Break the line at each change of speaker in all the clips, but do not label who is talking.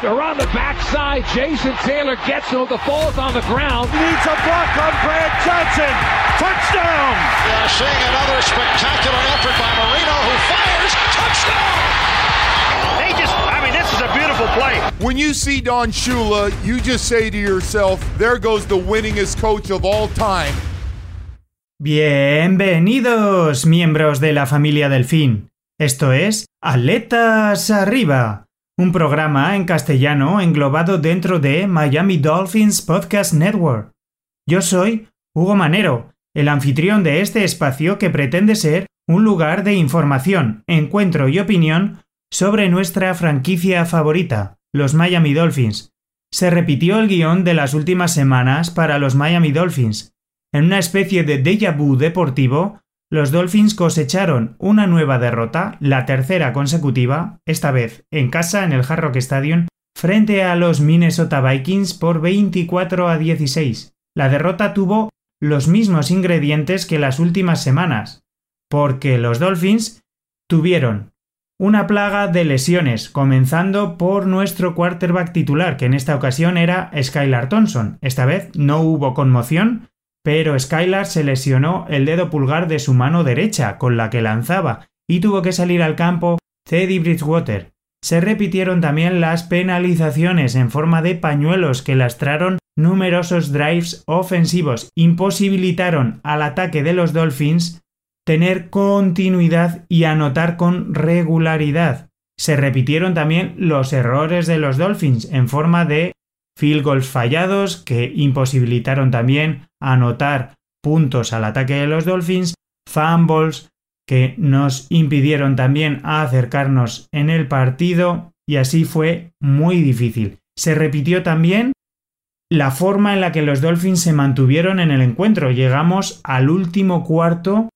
They're on the backside. Jason Taylor gets him. The ball's on the ground.
Needs a block on Brad Johnson. Touchdown!
Yeah, seeing another spectacular effort by Marino who fires. Touchdown!
They just, I mean, this is a beautiful play.
When you see Don Shula, you just say to yourself, there goes the winningest coach of all time.
Bienvenidos, miembros de la familia Delfín. Esto es Aletas Arriba, un programa en castellano englobado dentro de Miami Dolphins Podcast Network. Yo soy Hugo Manero, el anfitrión de este espacio que pretende ser un lugar de información, encuentro y opinión sobre nuestra franquicia favorita, los Miami Dolphins. Se repitió el guion de las últimas semanas para los Miami Dolphins. En una especie de déjà vu deportivo, los Dolphins cosecharon una nueva derrota, la tercera consecutiva, esta vez en casa en el Hard Rock Stadium, frente a los Minnesota Vikings por 24 a 16. La derrota tuvo los mismos ingredientes que las últimas semanas, porque los Dolphins tuvieron una plaga de lesiones, comenzando por nuestro quarterback titular, que en esta ocasión era Skylar Thompson. Esta vez no hubo conmoción, pero Skylar se lesionó el dedo pulgar de su mano derecha con la que lanzaba y tuvo que salir al campo Teddy Bridgewater. Se repitieron también las penalizaciones en forma de pañuelos que lastraron numerosos drives ofensivos, imposibilitaron al ataque de los Dolphins tener continuidad y anotar con regularidad. Se repitieron también los errores de los Dolphins en forma de field goals fallados que imposibilitaron también anotar puntos al ataque de los Dolphins, fumbles que nos impidieron también acercarnos en el partido y así fue muy difícil. Se repitió también la forma en la que los Dolphins se mantuvieron en el encuentro. Llegamos al último cuarto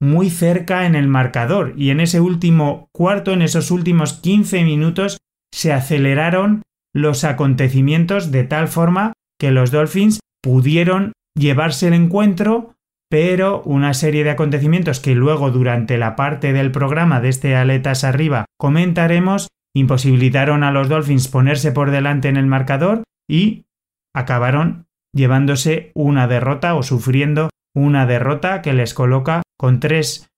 muy cerca en el marcador y en ese último cuarto, en esos últimos 15 minutos, se aceleraron los acontecimientos de tal forma que los Dolphins pudieron llevarse el encuentro, pero una serie de acontecimientos que luego durante la parte del programa de este Aletas Arriba comentaremos imposibilitaron a los Dolphins ponerse por delante en el marcador y acabaron llevándose una derrota o sufriendo una derrota que les coloca con tres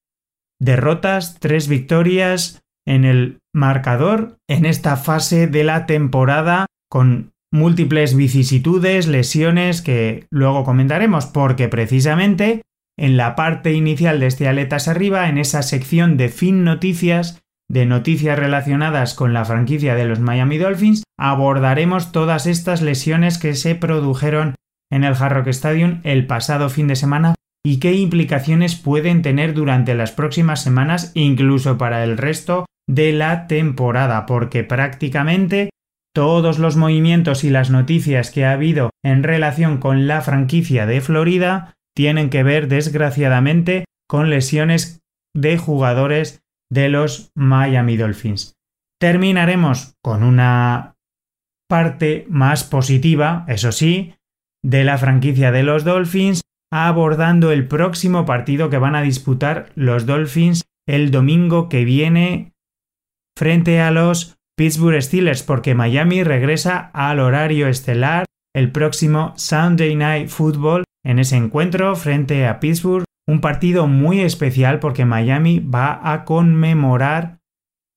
derrotas, tres victorias en el marcador en esta fase de la temporada con múltiples vicisitudes, lesiones que luego comentaremos porque precisamente en la parte inicial de este Aletas Arriba, en esa sección de fin noticias, de noticias relacionadas con la franquicia de los Miami Dolphins, abordaremos todas estas lesiones que se produjeron en el Hard Rock Stadium el pasado fin de semana y qué implicaciones pueden tener durante las próximas semanas, incluso para el resto de la temporada, porque prácticamente todos los movimientos y las noticias que ha habido en relación con la franquicia de Florida tienen que ver desgraciadamente con lesiones de jugadores de los Miami Dolphins. Terminaremos con una parte más positiva, eso sí, de la franquicia de los Dolphins, abordando el próximo partido que van a disputar los Dolphins el domingo que viene frente a los Pittsburgh Steelers, porque Miami regresa al horario estelar el próximo Sunday Night Football en ese encuentro frente a Pittsburgh, un partido muy especial porque Miami va a conmemorar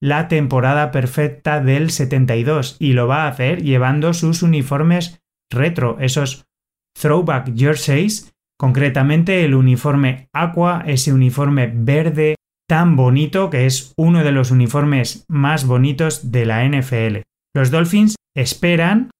la temporada perfecta del 72 y lo va a hacer llevando sus uniformes retro, esos throwback jerseys, concretamente el uniforme aqua, ese uniforme verde tan bonito que es uno de los uniformes más bonitos de la NFL. Los Dolphins esperan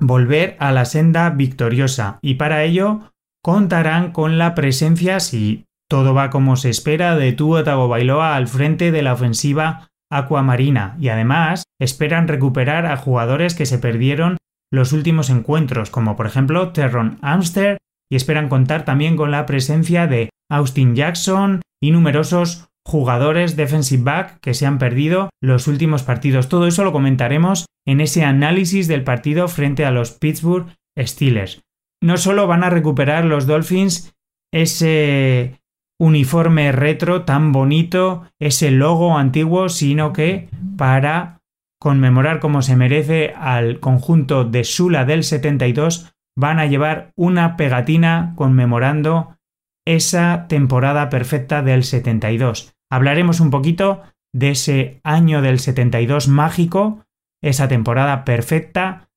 volver a la senda victoriosa y para ello contarán con la presencia, si todo va como se espera, de Tua Tagovailoa al frente de la ofensiva aquamarina y además esperan recuperar a jugadores que se perdieron los últimos encuentros, como por ejemplo Terron Amster, y esperan contar también con la presencia de Austin Jackson y numerosos jugadores defensive back que se han perdido los últimos partidos. Todo eso lo comentaremos en ese análisis del partido frente a los Pittsburgh Steelers. No solo van a recuperar los Dolphins ese uniforme retro tan bonito, ese logo antiguo, sino que para conmemorar como se merece al conjunto de Sula del 72, van a llevar una pegatina conmemorando esa temporada perfecta del 72. Hablaremos un poquito de ese año del 72 mágico, esa temporada perfecta,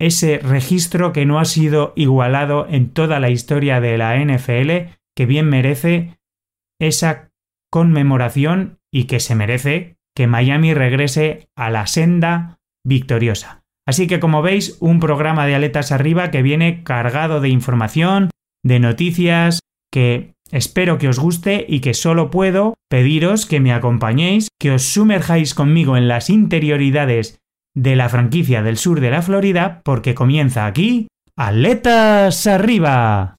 ese registro que no ha sido igualado en toda la historia de la NFL, que bien merece esa conmemoración y que se merece que Miami regrese a la senda victoriosa. Así que como veis, un programa de aletas arriba que viene cargado de información, de noticias, que espero que os guste y que solo puedo pediros que me acompañéis, que os sumerjáis conmigo en las interioridades de la franquicia del sur de la Florida, porque comienza aquí Aletas arriba.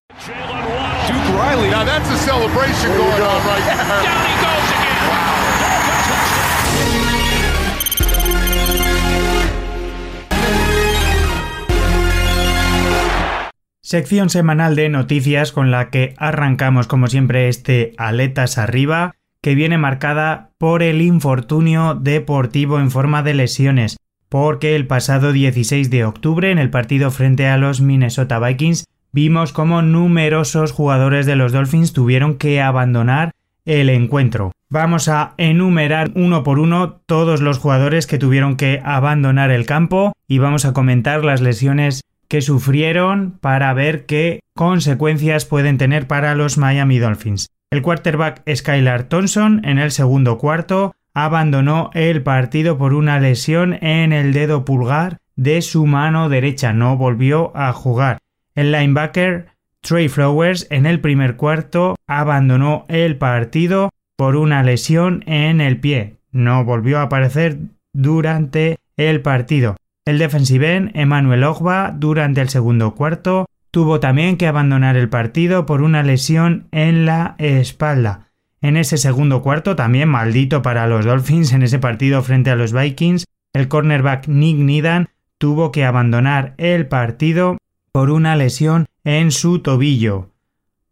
Sección semanal de noticias con la que arrancamos como siempre este Aletas arriba, que viene marcada por el infortunio deportivo en forma de lesiones, porque el pasado 16 de octubre en el partido frente a los Minnesota Vikings vimos como numerosos jugadores de los Dolphins tuvieron que abandonar el encuentro. Vamos a enumerar uno por uno todos los jugadores que tuvieron que abandonar el campo y vamos a comentar las lesiones que sufrieron para ver qué consecuencias pueden tener para los Miami Dolphins. El quarterback Skylar Thompson en el segundo cuarto abandonó el partido por una lesión en el dedo pulgar de su mano derecha, no volvió a jugar. El linebacker Trey Flowers en el primer cuarto abandonó el partido por una lesión en el pie, no volvió a aparecer durante el partido. El defensive end Emmanuel Ogba durante el segundo cuarto tuvo también que abandonar el partido por una lesión en la espalda. En ese segundo cuarto, también maldito para los Dolphins en ese partido frente a los Vikings, el cornerback Nick Nidan tuvo que abandonar el partido por una lesión en su tobillo.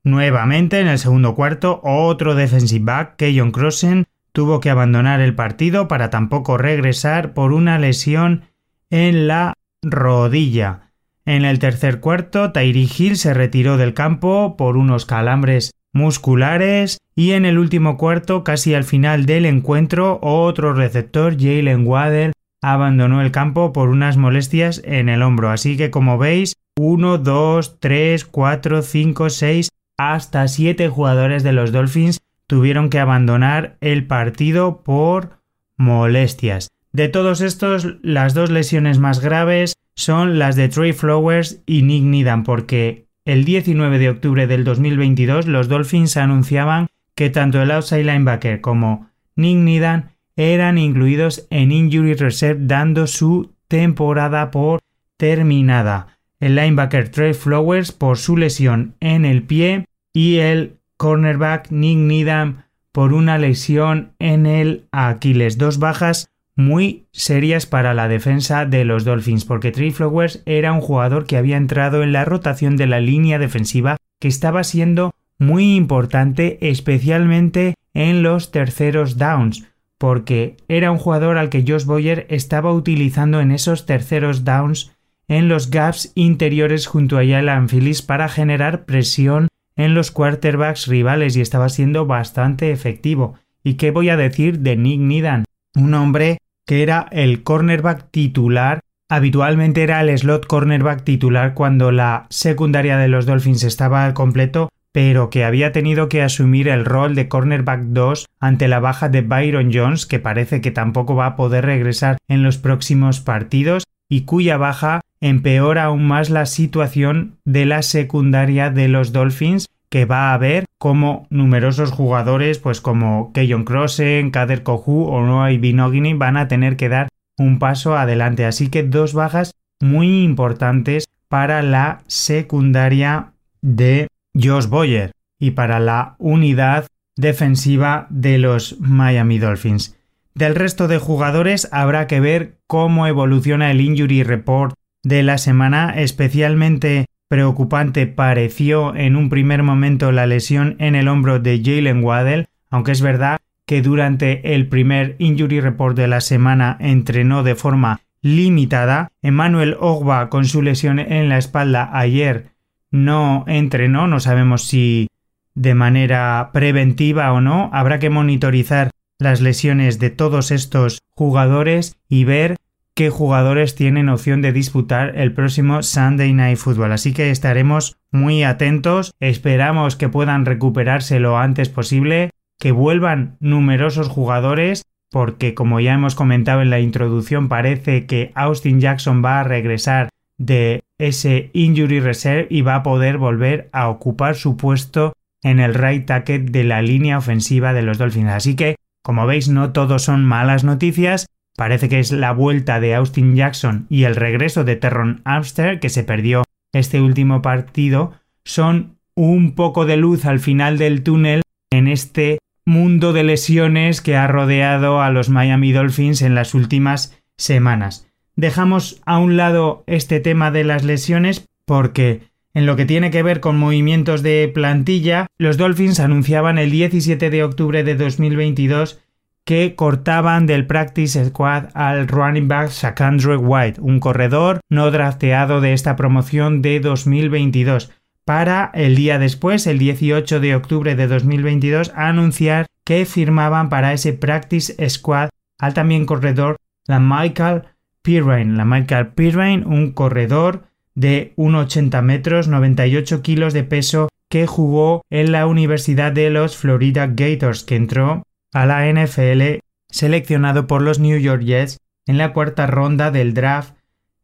Nuevamente en el segundo cuarto, otro defensive back, Keyon Crossen, tuvo que abandonar el partido para tampoco regresar por una lesión en la rodilla. En el tercer cuarto, Tyree Hill se retiró del campo por unos calambres musculares y en el último cuarto, casi al final del encuentro, otro receptor, Jalen Waddell, abandonó el campo por unas molestias en el hombro. Así que como veis, 1, 2, 3, 4, 5, 6, hasta 7 jugadores de los Dolphins tuvieron que abandonar el partido por molestias. De todos estos, las dos lesiones más graves son las de Trey Flowers y Nick Needham, porque el 19 de octubre del 2022 los Dolphins anunciaban que tanto el outside linebacker como Nick Needham eran incluidos en Injury Reserve dando su temporada por terminada. El linebacker Trey Flowers por su lesión en el pie y el cornerback Nick Needham por una lesión en el Aquiles. Dos bajas muy serias para la defensa de los Dolphins, porque Trey Flowers era un jugador que había entrado en la rotación de la línea defensiva que estaba siendo muy importante, especialmente en los terceros downs, porque era un jugador al que Josh Boyer estaba utilizando en esos terceros downs en los gaps interiores junto a Jalen Phillips para generar presión en los quarterbacks rivales y estaba siendo bastante efectivo. ¿Y qué voy a decir de Nick Nidan? Un hombre que era el cornerback titular. Habitualmente era el slot cornerback titular cuando la secundaria de los Dolphins estaba al completo, pero que había tenido que asumir el rol de cornerback 2 ante la baja de Byron Jones, que parece que tampoco va a poder regresar en los próximos partidos, y cuya baja empeora aún más la situación de la secundaria de los Dolphins, que va a haber como numerosos jugadores, pues como Keyon Crossen, Kader Kohu o Noah Binogini van a tener que dar un paso adelante. Así que dos bajas muy importantes para la secundaria de Josh Boyer y para la unidad defensiva de los Miami Dolphins. Del resto de jugadores habrá que ver cómo evoluciona el injury report de la semana, especialmente Preocupante pareció en un primer momento la lesión en el hombro de Jalen Waddell, aunque es verdad que durante el primer injury report de la semana entrenó de forma limitada. Emmanuel Ogba con su lesión en la espalda ayer no entrenó, no sabemos si de manera preventiva o no. Habrá que monitorizar las lesiones de todos estos jugadores y ver qué jugadores tienen opción de disputar el próximo Sunday Night Football. Así que estaremos muy atentos, esperamos que puedan recuperarse lo antes posible, que vuelvan numerosos jugadores, porque como ya hemos comentado en la introducción, parece que Austin Jackson va a regresar de ese injury reserve y va a poder volver a ocupar su puesto en el right tackle de la línea ofensiva de los Dolphins. Así que, como veis, no todo son malas noticias. Parece que es la vuelta de Austin Jackson y el regreso de Terron Amster, que se perdió este último partido, son un poco de luz al final del túnel en este mundo de lesiones que ha rodeado a los Miami Dolphins en las últimas semanas. Dejamos a un lado este tema de las lesiones porque en lo que tiene que ver con movimientos de plantilla, los Dolphins anunciaban el 17 de octubre de 2022 que cortaban del practice squad al running back Shakandre White, un corredor no drafteado de esta promoción de 2022, para el día después, el 18 de octubre de 2022, anunciar que firmaban para ese practice squad al también corredor la Michael Pirrain. La Michael Pirrain, un corredor de 1,80 metros, 98 kilos de peso, que jugó en la Universidad de los Florida Gators, que entró a la NFL seleccionado por los New York Jets en la cuarta ronda del draft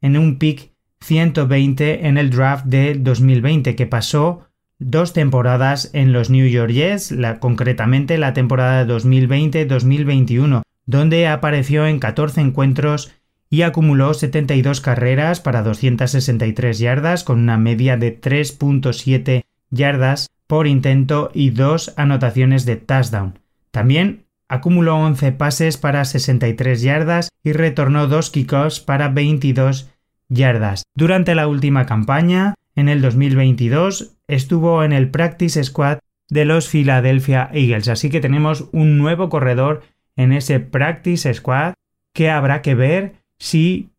en un pick 120 en el draft de 2020 que pasó dos temporadas en los New York Jets, concretamente la temporada 2020-2021, donde apareció en 14 encuentros y acumuló 72 carreras para 263 yardas con una media de 3.7 yardas por intento y dos anotaciones de touchdown. También acumuló 11 pases para 63 yardas y retornó dos kickoffs para 22 yardas. Durante la última campaña, en el 2022, estuvo en el practice squad de los Philadelphia Eagles. Así que tenemos un nuevo corredor en ese practice squad que habrá que ver si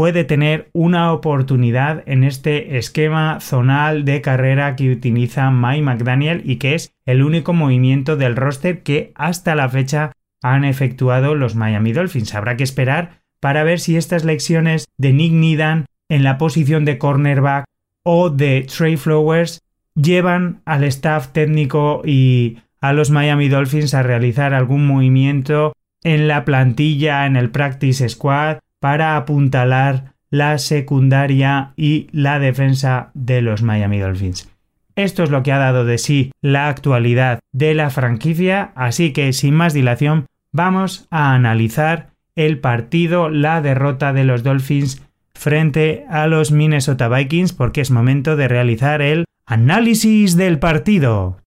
puede tener una oportunidad en este esquema zonal de carrera que utiliza Mike McDaniel y que es el único movimiento del roster que hasta la fecha han efectuado los Miami Dolphins. Habrá que esperar para ver si estas lecciones de Nick Nidan en la posición de cornerback o de Trey Flowers llevan al staff técnico y a los Miami Dolphins a realizar algún movimiento en la plantilla, en el practice squad, para apuntalar la secundaria y la defensa de los Miami Dolphins. Esto es lo que ha dado de sí la actualidad de la franquicia, así que sin más dilación vamos a analizar el partido, la derrota de los Dolphins frente a los Minnesota Vikings porque es momento de realizar el análisis del partido.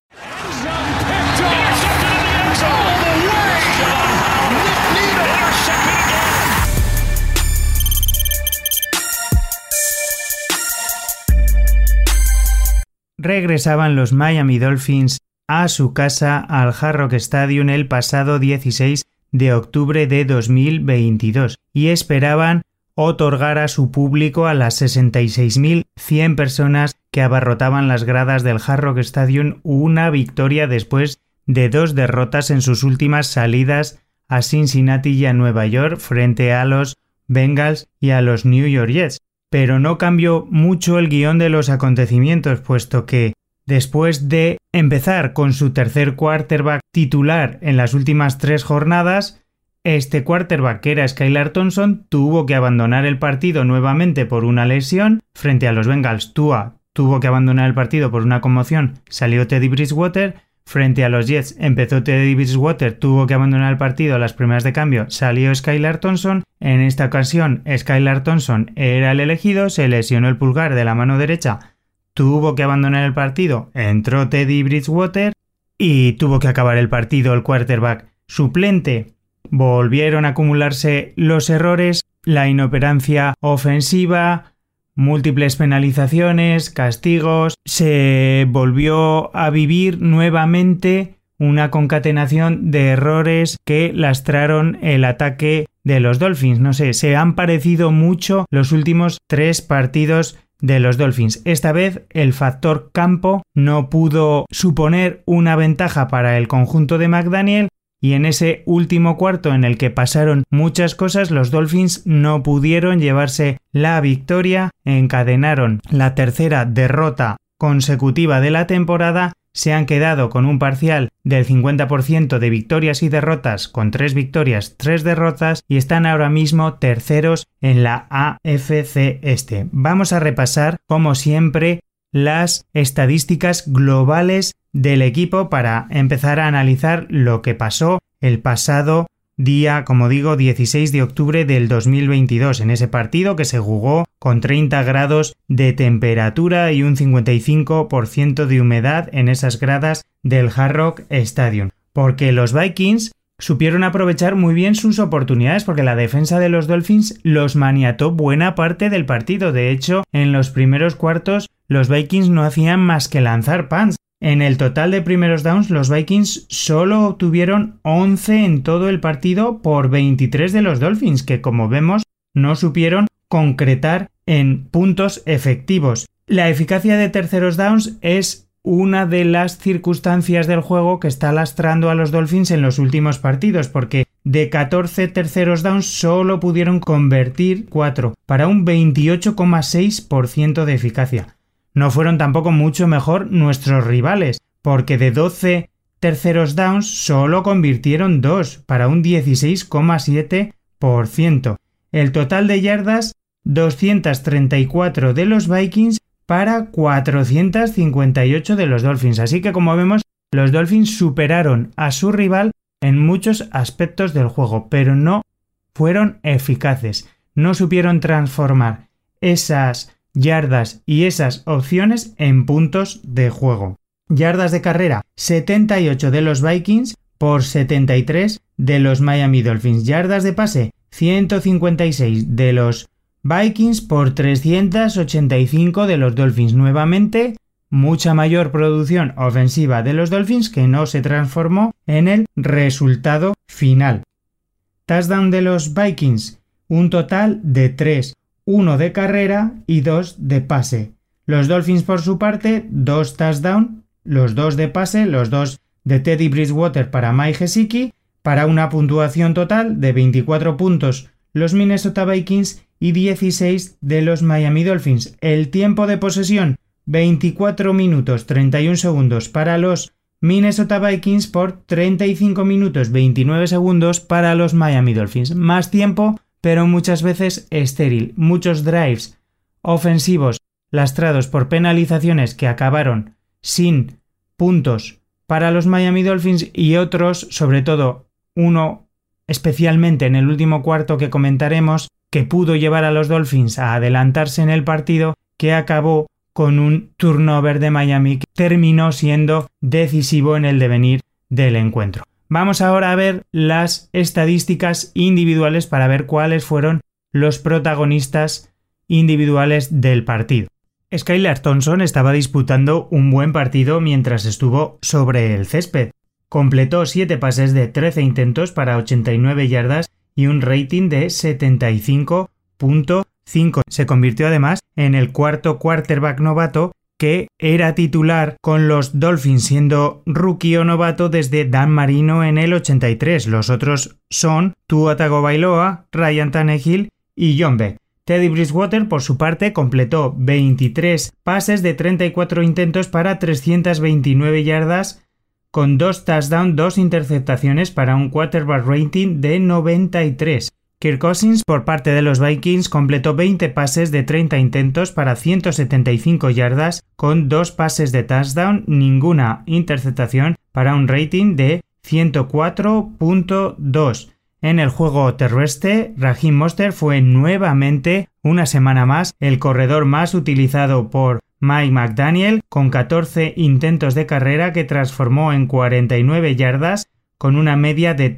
Regresaban los Miami Dolphins a su casa al Hard Rock Stadium el pasado 16 de octubre de 2022 y esperaban otorgar a su público a las 66.100 personas que abarrotaban las gradas del Hard Rock Stadium una victoria después de dos derrotas en sus últimas salidas a Cincinnati y a Nueva York frente a los Bengals y a los New York Jets pero no cambió mucho el guion de los acontecimientos, puesto que después de empezar con su tercer quarterback titular en las últimas tres jornadas, este quarterback que era Skylar Thompson tuvo que abandonar el partido nuevamente por una lesión frente a los Bengals. Tua tuvo que abandonar el partido por una conmoción, salió Teddy Bridgewater Frente a los Jets empezó Teddy Bridgewater, tuvo que abandonar el partido a las primeras de cambio, salió Skylar Thompson. En esta ocasión, Skylar Thompson era el elegido, se lesionó el pulgar de la mano derecha, tuvo que abandonar el partido, entró Teddy Bridgewater y tuvo que acabar el partido el quarterback suplente. Volvieron a acumularse los errores, la inoperancia ofensiva, múltiples penalizaciones, castigos, se volvió a vivir nuevamente una concatenación de errores que lastraron el ataque de los Dolphins. No sé, se han parecido mucho los últimos tres partidos de los Dolphins. Esta vez el factor campo no pudo suponer una ventaja para el conjunto de McDaniel y en ese último cuarto en el que pasaron muchas cosas, los Dolphins no pudieron llevarse la victoria, encadenaron la tercera derrota consecutiva de la temporada, se han quedado con un parcial del 50% de victorias y derrotas, con tres victorias, tres derrotas, y están ahora mismo terceros en la AFC Este. Vamos a repasar, como siempre, las estadísticas globales del equipo para empezar a analizar lo que pasó el pasado día, como digo, 16 de octubre del 2022, en ese partido que se jugó con 30 grados de temperatura y un 55% de humedad en esas gradas del Hard Rock Stadium. Porque los Vikings supieron aprovechar muy bien sus oportunidades porque la defensa de los Dolphins los maniató buena parte del partido. De hecho, en los primeros cuartos los Vikings no hacían más que lanzar pants. En el total de primeros downs, los Vikings solo obtuvieron 11 en todo el partido por 23 de los Dolphins, que como vemos no supieron concretar en puntos efectivos. La eficacia de terceros downs es una de las circunstancias del juego que está lastrando a los Dolphins en los últimos partidos, porque de 14 terceros downs solo pudieron convertir 4 para un 28,6% de eficacia. No fueron tampoco mucho mejor nuestros rivales, porque de 12 terceros downs solo convirtieron 2 para un 16,7%. El total de yardas 234 de los Vikings para 458 de los Dolphins. Así que como vemos, los Dolphins superaron a su rival en muchos aspectos del juego, pero no fueron eficaces. No supieron transformar esas yardas y esas opciones en puntos de juego. Yardas de carrera 78 de los Vikings por 73 de los Miami Dolphins. Yardas de pase 156 de los Vikings por 385 de los Dolphins. Nuevamente, mucha mayor producción ofensiva de los Dolphins que no se transformó en el resultado final. Touchdown de los Vikings, un total de 3, 1 de carrera y 2 de pase. Los Dolphins por su parte, 2 touchdown, los 2 de pase, los 2 de Teddy Bridgewater para Mike Gesicki, para una puntuación total de 24 puntos los Minnesota Vikings y 16 de los Miami Dolphins. El tiempo de posesión 24 minutos 31 segundos para los Minnesota Vikings por 35 minutos 29 segundos para los Miami Dolphins. Más tiempo, pero muchas veces estéril. Muchos drives ofensivos lastrados por penalizaciones que acabaron sin puntos para los Miami Dolphins y otros, sobre todo uno especialmente en el último cuarto que comentaremos, que pudo llevar a los Dolphins a adelantarse en el partido, que acabó con un turnover de Miami que terminó siendo decisivo en el devenir del encuentro. Vamos ahora a ver las estadísticas individuales para ver cuáles fueron los protagonistas individuales del partido. Skylar Thompson estaba disputando un buen partido mientras estuvo sobre el césped. Completó 7 pases de 13 intentos para 89 yardas y un rating de 75.5. Se convirtió además en el cuarto quarterback novato era titular con los Dolphins siendo rookie o novato desde Dan Marino en el 83. Los otros son Tua Tagovailoa, Ryan Tannehill y John Beck. Teddy Bridgewater, por su parte, completó 23 pases de 34 intentos para 329 yardas con dos touchdowns, dos interceptaciones para un quarterback rating de 93. Kirk Cousins, por parte de los Vikings, completó 20 pases de 30 intentos para 175 yardas, con dos pases de touchdown, ninguna interceptación para un rating de 104.2. En el juego terrestre, Raheem Monster fue nuevamente una semana más el corredor más utilizado por Mike McDaniel con 14 intentos de carrera que transformó en 49 yardas con una media de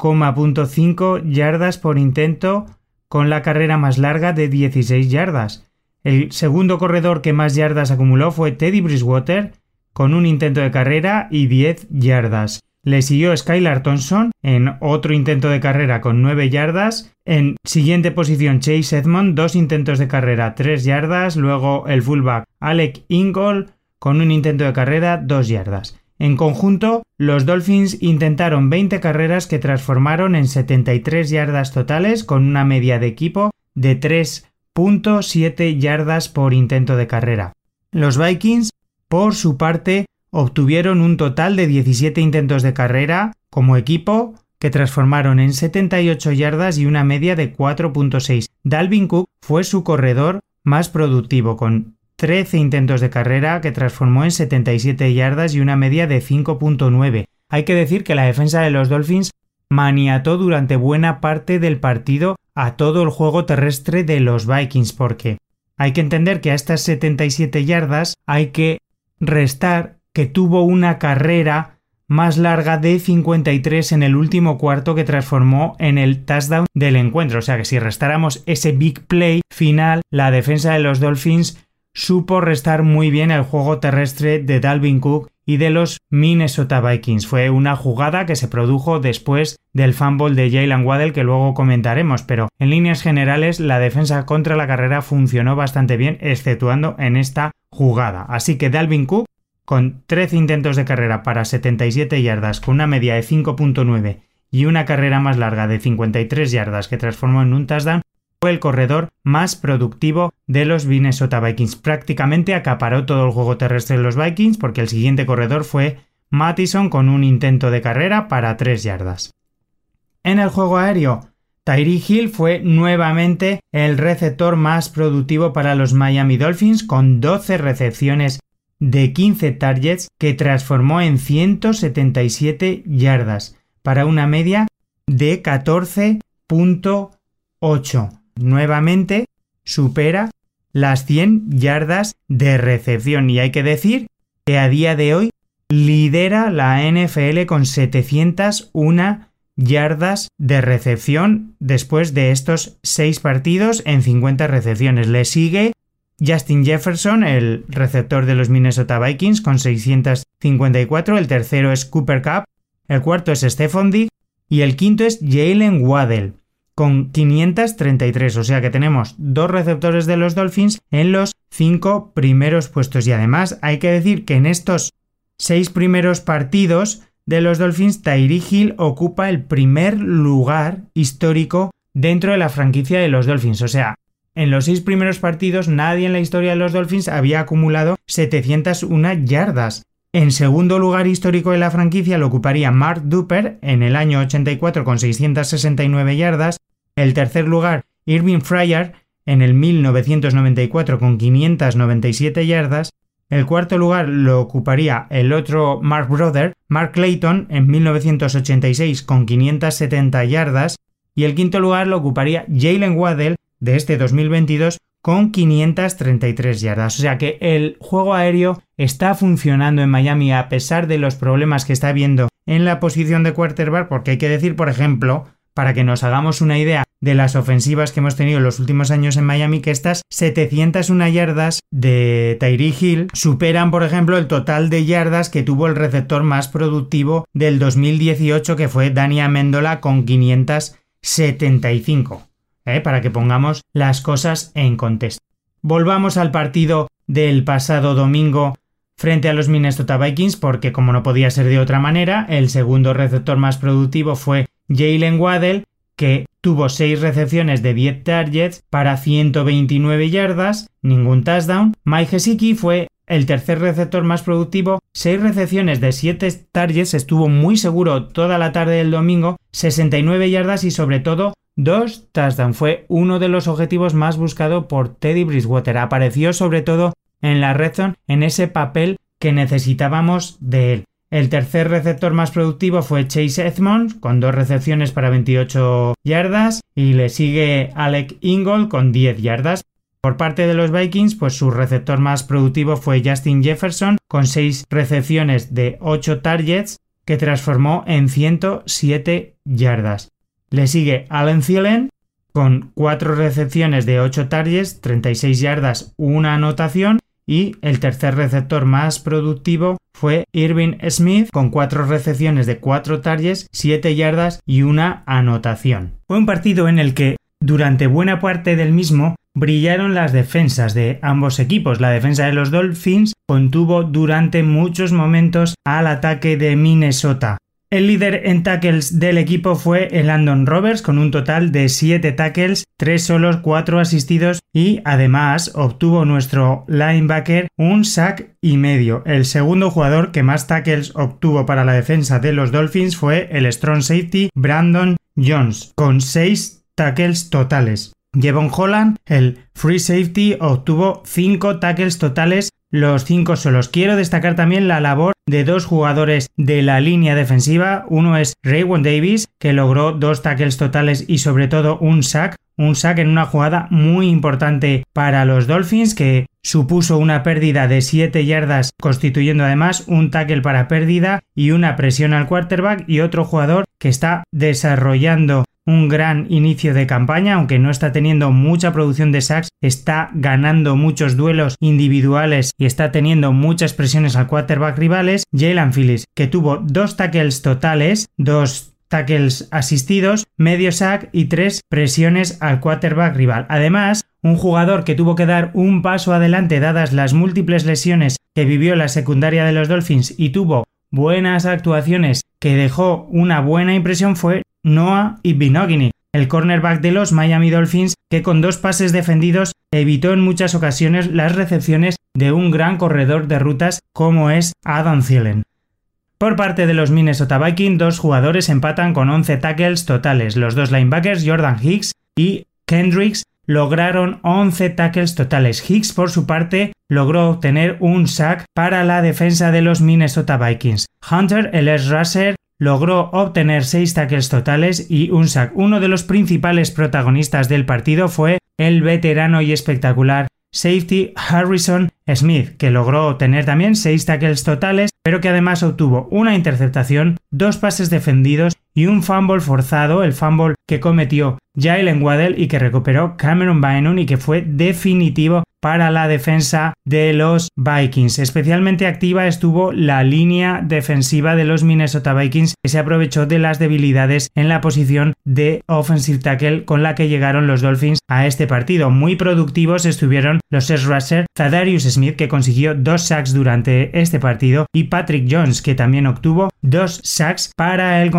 3,5 yardas por intento con la carrera más larga de 16 yardas. El segundo corredor que más yardas acumuló fue Teddy Bridgewater con un intento de carrera y 10 yardas. Le siguió Skylar Thompson en otro intento de carrera con 9 yardas. En siguiente posición Chase Edmond, dos intentos de carrera, 3 yardas. Luego el fullback Alec Ingold con un intento de carrera, 2 yardas. En conjunto, los Dolphins intentaron 20 carreras que transformaron en 73 yardas totales con una media de equipo de 3.7 yardas por intento de carrera. Los Vikings, por su parte, obtuvieron un total de 17 intentos de carrera como equipo que transformaron en 78 yardas y una media de 4.6. Dalvin Cook fue su corredor más productivo con 13 intentos de carrera que transformó en 77 yardas y una media de 5.9. Hay que decir que la defensa de los Dolphins maniató durante buena parte del partido a todo el juego terrestre de los Vikings porque hay que entender que a estas 77 yardas hay que restar que tuvo una carrera más larga de 53 en el último cuarto que transformó en el touchdown del encuentro. O sea que si restáramos ese big play final, la defensa de los Dolphins supo restar muy bien el juego terrestre de Dalvin Cook y de los Minnesota Vikings. Fue una jugada que se produjo después del fumble de Jalen Waddell que luego comentaremos, pero en líneas generales la defensa contra la carrera funcionó bastante bien, exceptuando en esta jugada. Así que Dalvin Cook con 13 intentos de carrera para 77 yardas con una media de 5.9 y una carrera más larga de 53 yardas que transformó en un touchdown, fue el corredor más productivo de los Minnesota Vikings. Prácticamente acaparó todo el juego terrestre de los Vikings porque el siguiente corredor fue Mattison con un intento de carrera para 3 yardas. En el juego aéreo, Tyree Hill fue nuevamente el receptor más productivo para los Miami Dolphins con 12 recepciones de 15 targets que transformó en 177 yardas para una media de 14.8. Nuevamente supera las 100 yardas de recepción y hay que decir que a día de hoy lidera la NFL con 701 yardas de recepción después de estos 6 partidos en 50 recepciones. Le sigue Justin Jefferson, el receptor de los Minnesota Vikings, con 654. El tercero es Cooper Cup. El cuarto es Stephon Diggs. Y el quinto es Jalen Waddell, con 533. O sea que tenemos dos receptores de los Dolphins en los cinco primeros puestos. Y además hay que decir que en estos seis primeros partidos de los Dolphins, Tyree Hill ocupa el primer lugar histórico dentro de la franquicia de los Dolphins. O sea, en los seis primeros partidos nadie en la historia de los Dolphins había acumulado 701 yardas. En segundo lugar histórico de la franquicia lo ocuparía Mark Duper en el año 84 con 669 yardas. El tercer lugar Irving Fryer en el 1994 con 597 yardas. El cuarto lugar lo ocuparía el otro Mark Brother, Mark Clayton, en 1986 con 570 yardas. Y el quinto lugar lo ocuparía Jalen Waddell de este 2022 con 533 yardas. O sea que el juego aéreo está funcionando en Miami a pesar de los problemas que está habiendo en la posición de quarterback, porque hay que decir, por ejemplo, para que nos hagamos una idea de las ofensivas que hemos tenido en los últimos años en Miami, que estas 701 yardas de Tyree Hill superan, por ejemplo, el total de yardas que tuvo el receptor más productivo del 2018, que fue Dani Amendola con 575. ¿eh? para que pongamos las cosas en contexto. Volvamos al partido del pasado domingo frente a los Minnesota Vikings porque como no podía ser de otra manera, el segundo receptor más productivo fue Jalen Waddell que tuvo 6 recepciones de 10 targets para 129 yardas, ningún touchdown. Mike Gesicki fue el tercer receptor más productivo, 6 recepciones de 7 targets, estuvo muy seguro toda la tarde del domingo, 69 yardas y sobre todo Dos touchdowns fue uno de los objetivos más buscados por Teddy Bridgewater. Apareció sobre todo en la red zone en ese papel que necesitábamos de él. El tercer receptor más productivo fue Chase Edmonds con dos recepciones para 28 yardas y le sigue Alec Ingold con 10 yardas. Por parte de los Vikings, pues su receptor más productivo fue Justin Jefferson con 6 recepciones de 8 targets que transformó en 107 yardas. Le sigue Allen Thielen con 4 recepciones de 8 targets, 36 yardas, una anotación. Y el tercer receptor más productivo fue Irving Smith con cuatro recepciones de cuatro targets, siete yardas y una anotación. Fue un partido en el que durante buena parte del mismo brillaron las defensas de ambos equipos. La defensa de los Dolphins contuvo durante muchos momentos al ataque de Minnesota. El líder en tackles del equipo fue el Landon Roberts con un total de 7 tackles, 3 solos, 4 asistidos y además obtuvo nuestro linebacker un sack y medio. El segundo jugador que más tackles obtuvo para la defensa de los Dolphins fue el strong safety Brandon Jones con 6 tackles totales. Jevon Holland, el free safety, obtuvo 5 tackles totales los cinco solos. Quiero destacar también la labor de dos jugadores de la línea defensiva. Uno es Raywon Davis, que logró dos tackles totales y sobre todo un sack. Un sack en una jugada muy importante para los Dolphins que supuso una pérdida de 7 yardas constituyendo además un tackle para pérdida y una presión al quarterback y otro jugador que está desarrollando un gran inicio de campaña, aunque no está teniendo mucha producción de sacks, está ganando muchos duelos individuales y está teniendo muchas presiones al quarterback rivales. Jalen Phillips, que tuvo dos tackles totales, dos tackles asistidos, medio sack y tres presiones al quarterback rival. Además, un jugador que tuvo que dar un paso adelante dadas las múltiples lesiones que vivió la secundaria de los Dolphins y tuvo buenas actuaciones que dejó una buena impresión fue Noah Ibinogini, el cornerback de los Miami Dolphins, que con dos pases defendidos evitó en muchas ocasiones las recepciones de un gran corredor de rutas como es Adam Thielen. Por parte de los Minnesota Vikings, dos jugadores empatan con 11 tackles totales. Los dos linebackers, Jordan Hicks y Kendricks, lograron 11 tackles totales. Hicks, por su parte, logró obtener un sack para la defensa de los Minnesota Vikings. Hunter, el. Rusher, logró obtener 6 tackles totales y un sack. Uno de los principales protagonistas del partido fue el veterano y espectacular safety Harrison Smith, que logró obtener también 6 tackles totales, pero que además obtuvo una interceptación, dos pases defendidos y un fumble forzado, el fumble que cometió Jalen Waddell y que recuperó Cameron Bynum y que fue definitivo para la defensa de los Vikings. Especialmente activa estuvo la línea defensiva de los Minnesota Vikings que se aprovechó de las debilidades en la posición de offensive tackle con la que llegaron los Dolphins a este partido. Muy productivos estuvieron los S. Rusher, Thadarius Smith que consiguió dos sacks durante este partido y Patrick Jones que también obtuvo dos sacks para el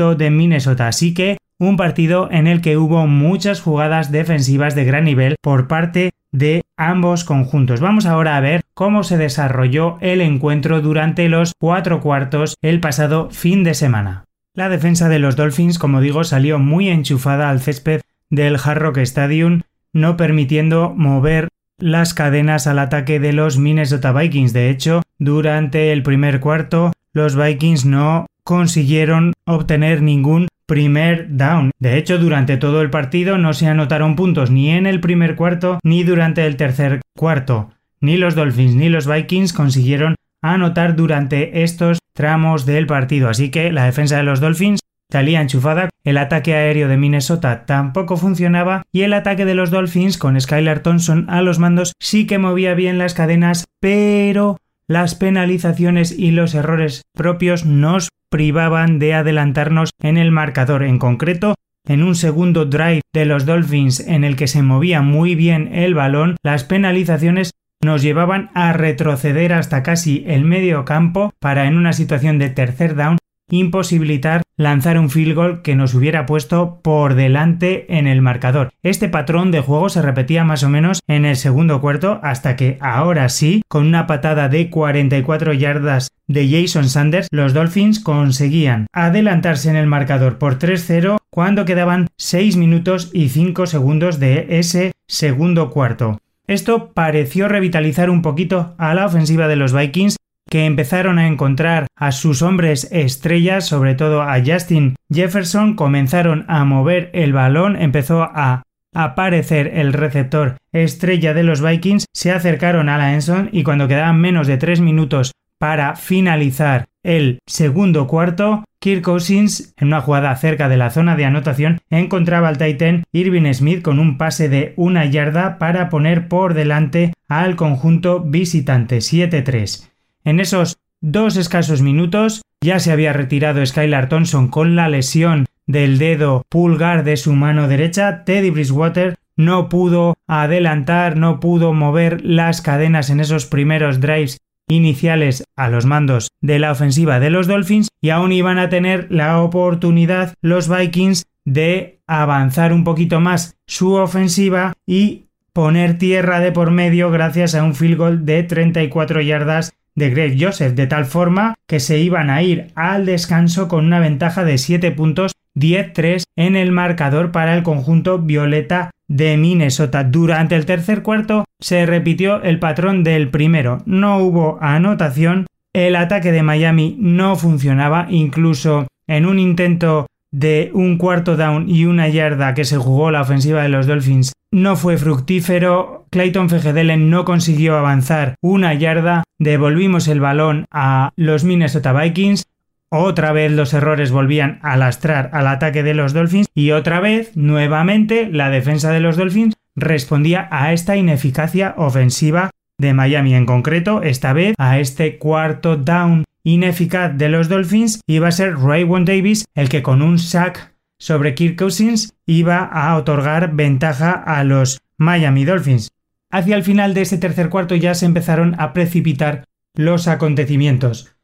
de Minnesota. Así que un partido en el que hubo muchas jugadas defensivas de gran nivel por parte de ambos conjuntos. Vamos ahora a ver cómo se desarrolló el encuentro durante los cuatro cuartos el pasado fin de semana. La defensa de los Dolphins, como digo, salió muy enchufada al césped del Hard Rock Stadium, no permitiendo mover las cadenas al ataque de los Minnesota Vikings. De hecho, durante el primer cuarto, los Vikings no consiguieron obtener ningún primer down. De hecho, durante todo el partido no se anotaron puntos ni en el primer cuarto ni durante el tercer cuarto. Ni los Dolphins ni los Vikings consiguieron anotar durante estos tramos del partido. Así que la defensa de los Dolphins salía enchufada, el ataque aéreo de Minnesota tampoco funcionaba y el ataque de los Dolphins con Skylar Thompson a los mandos sí que movía bien las cadenas, pero las penalizaciones y los errores propios nos privaban de adelantarnos en el marcador. En concreto, en un segundo drive de los Dolphins en el que se movía muy bien el balón, las penalizaciones nos llevaban a retroceder hasta casi el medio campo para en una situación de tercer down imposibilitar lanzar un field goal que nos hubiera puesto por delante en el marcador. Este patrón de juego se repetía más o menos en el segundo cuarto hasta que ahora sí, con una patada de 44 yardas de Jason Sanders, los Dolphins conseguían adelantarse en el marcador por 3-0 cuando quedaban 6 minutos y 5 segundos de ese segundo cuarto. Esto pareció revitalizar un poquito a la ofensiva de los Vikings que empezaron a encontrar a sus hombres estrellas, sobre todo a Justin Jefferson, comenzaron a mover el balón, empezó a aparecer el receptor estrella de los Vikings, se acercaron a la Enson y cuando quedaban menos de tres minutos para finalizar el segundo cuarto, Kirk Cousins, en una jugada cerca de la zona de anotación, encontraba al Titan Irving Smith con un pase de una yarda para poner por delante al conjunto visitante 7-3. En esos dos escasos minutos ya se había retirado Skylar Thompson con la lesión del dedo pulgar de su mano derecha. Teddy Bridgewater no pudo adelantar, no pudo mover las cadenas en esos primeros drives iniciales a los mandos de la ofensiva de los Dolphins y aún iban a tener la oportunidad los Vikings de avanzar un poquito más su ofensiva y poner tierra de por medio gracias a un field goal de 34 yardas de Greg Joseph, de tal forma que se iban a ir al descanso con una ventaja de 7 puntos 10-3 en el marcador para el conjunto violeta de Minnesota. Durante el tercer cuarto se repitió el patrón del primero. No hubo anotación, el ataque de Miami no funcionaba, incluso en un intento de un cuarto down y una yarda que se jugó la ofensiva de los Dolphins no fue fructífero. Clayton Fegedelen no consiguió avanzar una yarda. Devolvimos el balón a los Minnesota Vikings. Otra vez los errores volvían a lastrar al ataque de los Dolphins y otra vez, nuevamente, la defensa de los Dolphins respondía a esta ineficacia ofensiva de Miami en concreto, esta vez a este cuarto down ineficaz de los Dolphins iba a ser Raywon Davis el que con un sack sobre Kirk Cousins iba a otorgar ventaja a los Miami Dolphins. Hacia el final de ese tercer cuarto ya se empezaron a precipitar los acontecimientos.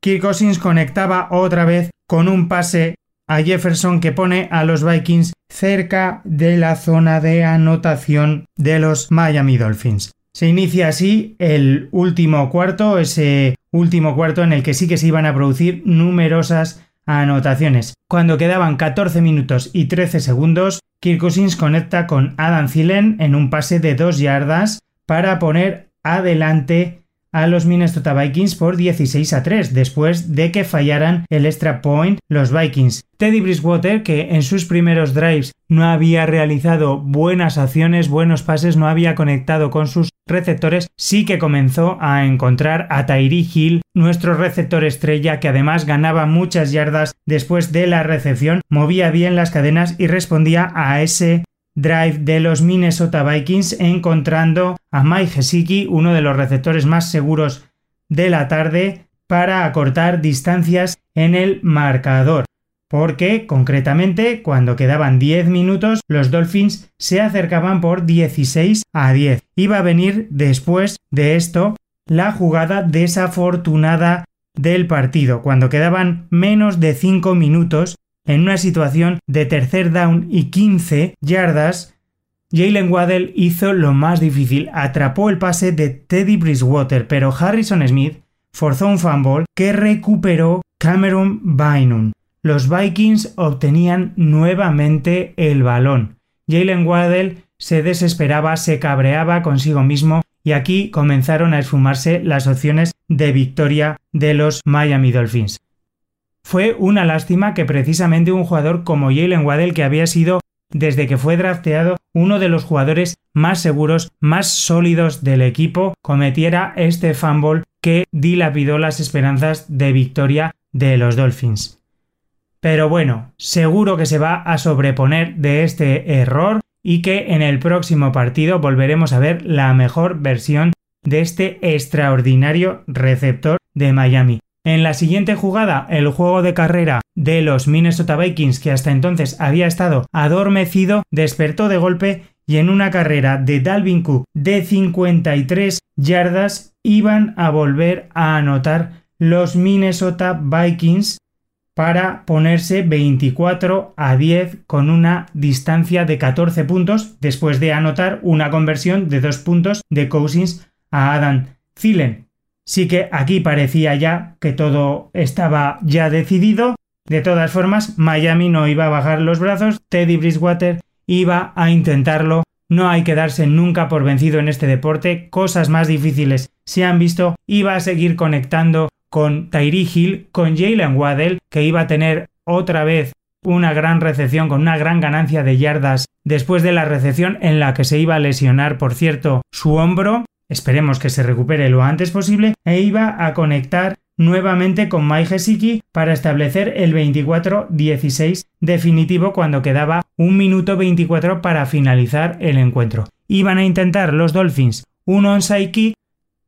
Kirk Cousins conectaba otra vez con un pase a Jefferson que pone a los Vikings cerca de la zona de anotación de los Miami Dolphins. Se inicia así el último cuarto, ese último cuarto en el que sí que se iban a producir numerosas anotaciones. Cuando quedaban 14 minutos y 13 segundos, Kirk Cousins conecta con Adam Thielen en un pase de 2 yardas para poner adelante a los Minnesota Vikings por 16 a 3 después de que fallaran el extra point los Vikings. Teddy Bridgewater, que en sus primeros drives no había realizado buenas acciones, buenos pases, no había conectado con sus receptores, sí que comenzó a encontrar a Tyree Hill, nuestro receptor estrella, que además ganaba muchas yardas después de la recepción, movía bien las cadenas y respondía a ese drive de los Minnesota Vikings encontrando a Mike Gesicki, uno de los receptores más seguros de la tarde, para acortar distancias en el marcador. Porque, concretamente, cuando quedaban 10 minutos, los Dolphins se acercaban por 16 a 10. Iba a venir después de esto la jugada desafortunada del partido. Cuando quedaban menos de 5 minutos, en una situación de tercer down y 15 yardas, Jalen Waddell hizo lo más difícil, atrapó el pase de Teddy Bridgewater, pero Harrison Smith forzó un fumble que recuperó Cameron Bynum. Los Vikings obtenían nuevamente el balón. Jalen Waddell se desesperaba, se cabreaba consigo mismo y aquí comenzaron a esfumarse las opciones de victoria de los Miami Dolphins. Fue una lástima que precisamente un jugador como Jalen Waddell, que había sido desde que fue drafteado uno de los jugadores más seguros, más sólidos del equipo, cometiera este fumble que dilapidó las esperanzas de victoria de los Dolphins. Pero bueno, seguro que se va a sobreponer de este error y que en el próximo partido volveremos a ver la mejor versión de este extraordinario receptor de Miami. En la siguiente jugada, el juego de carrera de los Minnesota Vikings, que hasta entonces había estado adormecido, despertó de golpe y en una carrera de Dalvin Cook de 53 yardas iban a volver a anotar los Minnesota Vikings para ponerse 24 a 10 con una distancia de 14 puntos después de anotar una conversión de 2 puntos de Cousins a Adam Thielen. Sí que aquí parecía ya que todo estaba ya decidido. De todas formas, Miami no iba a bajar los brazos, Teddy Bridgewater iba a intentarlo. No hay que darse nunca por vencido en este deporte, cosas más difíciles se han visto. Iba a seguir conectando con Tyree Hill, con Jalen Waddell, que iba a tener otra vez una gran recepción con una gran ganancia de yardas después de la recepción en la que se iba a lesionar, por cierto, su hombro esperemos que se recupere lo antes posible, e iba a conectar nuevamente con Mai Gesicki para establecer el 24-16 definitivo cuando quedaba un minuto 24 para finalizar el encuentro. Iban a intentar los Dolphins un onside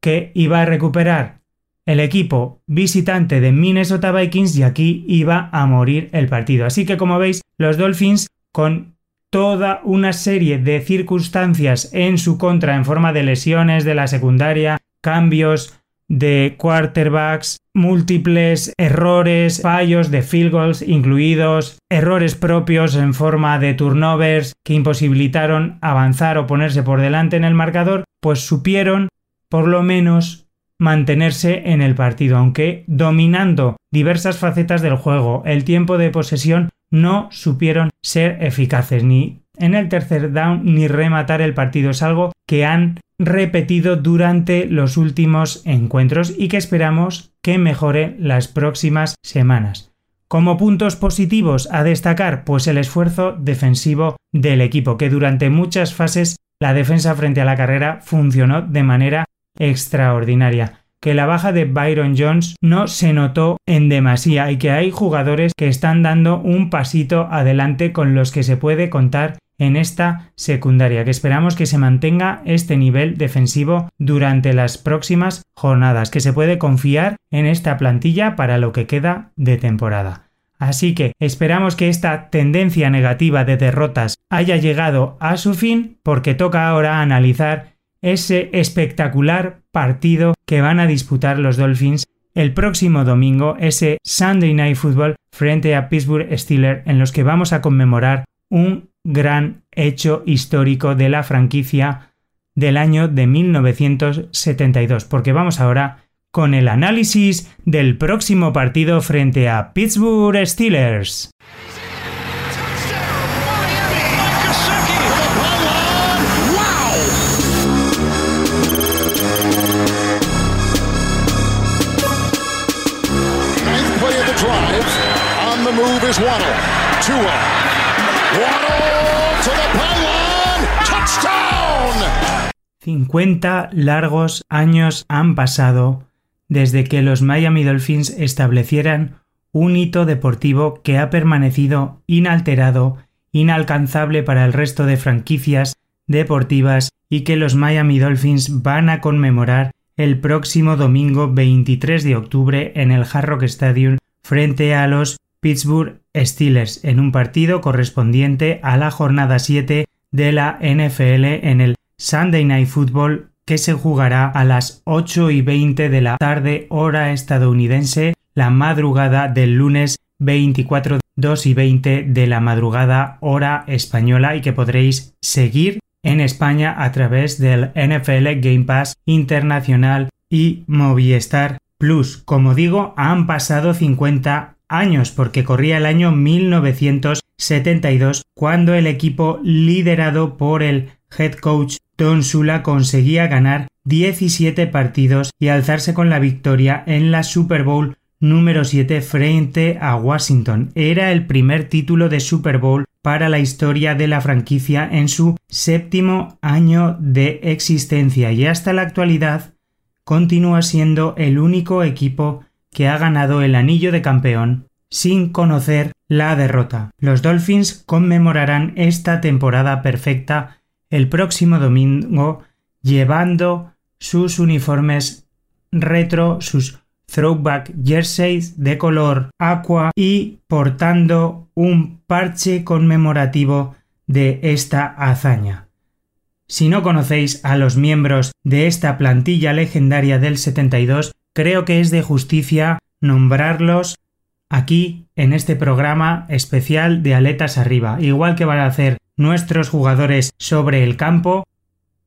que iba a recuperar el equipo visitante de Minnesota Vikings y aquí iba a morir el partido. Así que como veis, los Dolphins con toda una serie de circunstancias en su contra en forma de lesiones de la secundaria, cambios de quarterbacks, múltiples errores, fallos de field goals incluidos, errores propios en forma de turnovers que imposibilitaron avanzar o ponerse por delante en el marcador, pues supieron por lo menos mantenerse en el partido, aunque dominando diversas facetas del juego, el tiempo de posesión no supieron ser eficaces ni en el tercer down ni rematar el partido. Es algo que han repetido durante los últimos encuentros y que esperamos que mejore las próximas semanas. Como puntos positivos a destacar, pues el esfuerzo defensivo del equipo, que durante muchas fases la defensa frente a la carrera funcionó de manera extraordinaria que la baja de Byron Jones no se notó en demasía y que hay jugadores que están dando un pasito adelante con los que se puede contar en esta secundaria, que esperamos que se mantenga este nivel defensivo durante las próximas jornadas, que se puede confiar en esta plantilla para lo que queda de temporada. Así que esperamos que esta tendencia negativa de derrotas haya llegado a su fin porque toca ahora analizar ese espectacular partido que van a disputar los Dolphins el próximo domingo, ese Sunday Night Football frente a Pittsburgh Steelers, en los que vamos a conmemorar un gran hecho histórico de la franquicia del año de 1972, porque vamos ahora con el análisis del próximo partido frente a Pittsburgh Steelers. 50 largos años han pasado desde que los Miami Dolphins establecieran un hito deportivo que ha permanecido inalterado, inalcanzable para el resto de franquicias deportivas y que los Miami Dolphins van a conmemorar el próximo domingo 23 de octubre en el Hard Rock Stadium frente a los Pittsburgh Steelers en un partido correspondiente a la jornada 7 de la NFL en el Sunday Night Football que se jugará a las 8 y 20 de la tarde hora estadounidense la madrugada del lunes 24 2 y 20 de la madrugada hora española y que podréis seguir en España a través del NFL Game Pass Internacional y Movistar Plus. Como digo, han pasado 50 años porque corría el año 1972 cuando el equipo liderado por el head coach Don Sula conseguía ganar 17 partidos y alzarse con la victoria en la Super Bowl número 7 frente a Washington. Era el primer título de Super Bowl para la historia de la franquicia en su séptimo año de existencia y hasta la actualidad continúa siendo el único equipo que ha ganado el anillo de campeón sin conocer la derrota. Los Dolphins conmemorarán esta temporada perfecta el próximo domingo llevando sus uniformes retro, sus throwback jerseys de color aqua y portando un parche conmemorativo de esta hazaña. Si no conocéis a los miembros de esta plantilla legendaria del 72, creo que es de justicia nombrarlos aquí en este programa especial de Aletas Arriba, igual que van a hacer nuestros jugadores sobre el campo,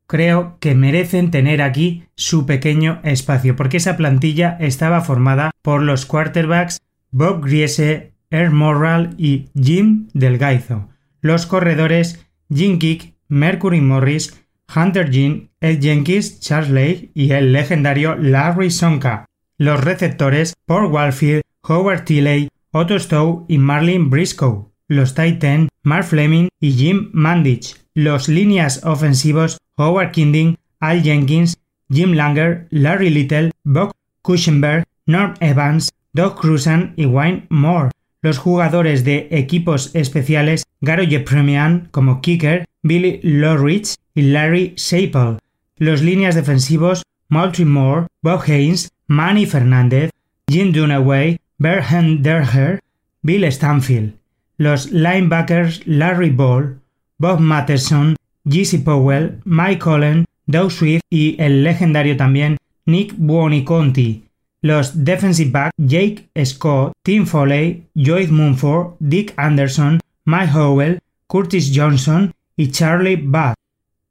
creo que merecen tener aquí su pequeño espacio, porque esa plantilla estaba formada por los quarterbacks Bob Griese, Air Morral y Jim Delgaizo, los corredores Jim Kick, Mercury Morris, Hunter Jean, Ed Jenkins, Charles Lake y el legendario Larry Sonka, los receptores Paul Walfield, Howard Tilley, Otto Stowe y Marlin Briscoe, los Titan, Mark Fleming y Jim Mandich, los líneas ofensivos Howard Kinding, Al Jenkins, Jim Langer, Larry Little, Bob Kuchenberg, Norm Evans, Doug Cruzan y Wayne Moore. Los jugadores de equipos especiales Garo Premian como kicker, Billy Lorich Larry Sapel. Los líneas defensivos Moultrie Moore, Bob Haynes, Manny Fernández, Jim Dunaway, Berhan Derher, Bill Stanfield. Los linebackers Larry Ball, Bob Matheson, Jesse Powell, Mike Cullen, Doug Swift y el legendario también Nick Buoniconti. Los defensive back Jake Scott, Tim Foley, Joyce Mumford, Dick Anderson, Mike Howell, Curtis Johnson y Charlie Budd.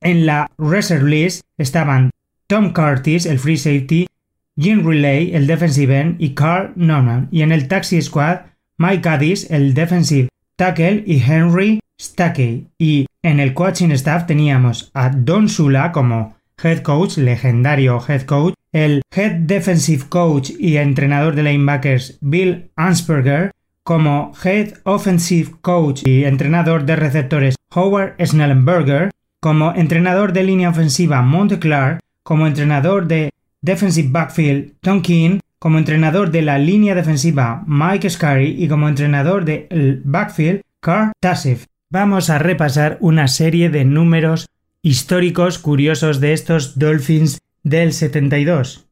En la reserve list estaban Tom Curtis, el free safety, Jim Riley, el defensive end, y Carl Norman. Y en el taxi squad, Mike Addis, el defensive tackle, y Henry Stackey. Y en el coaching staff teníamos a Don Sula como head coach, legendario head coach, el head defensive coach y entrenador de linebackers Bill Ansperger, como head offensive coach y entrenador de receptores Howard Snellenberger, como entrenador de línea ofensiva Monte Clark, como entrenador de defensive backfield Tom King, como entrenador de la línea defensiva Mike Scarry y como entrenador del backfield Carl Tassif. Vamos a repasar una serie de números históricos curiosos de estos Dolphins del 72.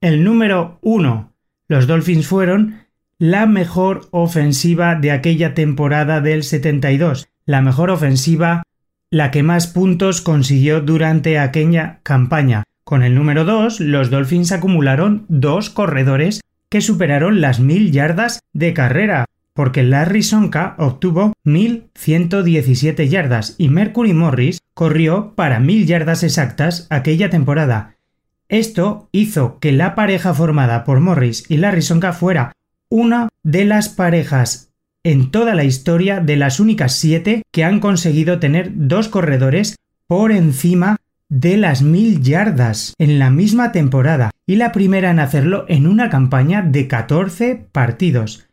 El número 1. Los Dolphins fueron la mejor ofensiva de aquella temporada del 72, la mejor ofensiva, la que más puntos consiguió durante aquella campaña. Con el número 2, los Dolphins acumularon dos corredores que superaron las mil yardas de carrera, porque Larry Sonka obtuvo 1117 yardas y Mercury Morris corrió para 1000 yardas exactas aquella temporada. Esto hizo que la pareja formada por Morris y Larry Sonka fuera una de las parejas en toda la historia de las únicas siete que han conseguido tener dos corredores por encima de las mil yardas en la misma temporada y la primera en hacerlo en una campaña de 14 partidos.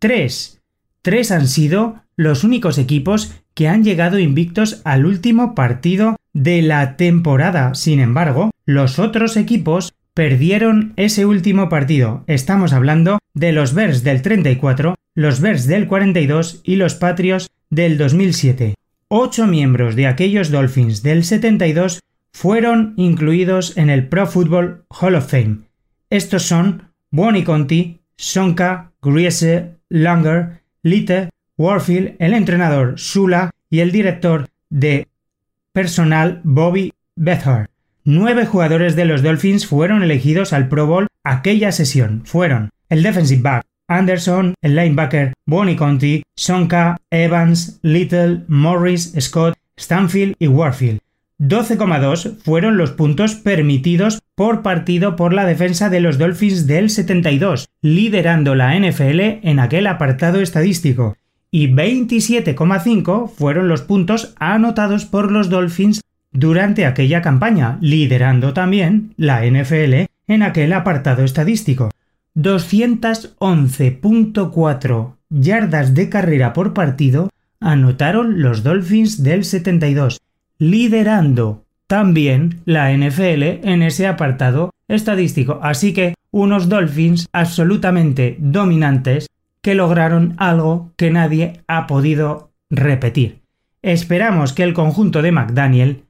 Tres. Tres han sido los únicos equipos que han llegado invictos al último partido de la temporada. Sin embargo, los otros equipos perdieron ese último partido. Estamos hablando de los Bears del 34, los Bears del 42 y los Patriots del 2007. Ocho miembros de aquellos Dolphins del 72 fueron incluidos en el Pro Football Hall of Fame. Estos son Bonnie Conti, Sonka, Griese, Langer, Litte, Warfield, el entrenador Sula y el director de personal Bobby Bethard. Nueve jugadores de los Dolphins fueron elegidos al Pro Bowl aquella sesión. Fueron el defensive back Anderson, el linebacker Bonnie Conti, Sonka, Evans, Little, Morris, Scott, Stanfield y Warfield. 12,2 fueron los puntos permitidos por partido por la defensa de los Dolphins del 72, liderando la NFL en aquel apartado estadístico, y 27,5 fueron los puntos anotados por los Dolphins durante aquella campaña, liderando también la NFL en aquel apartado estadístico. 211.4 yardas de carrera por partido anotaron los Dolphins del 72, liderando también la NFL en ese apartado estadístico. Así que unos Dolphins absolutamente dominantes que lograron algo que nadie ha podido repetir. Esperamos que el conjunto de McDaniel,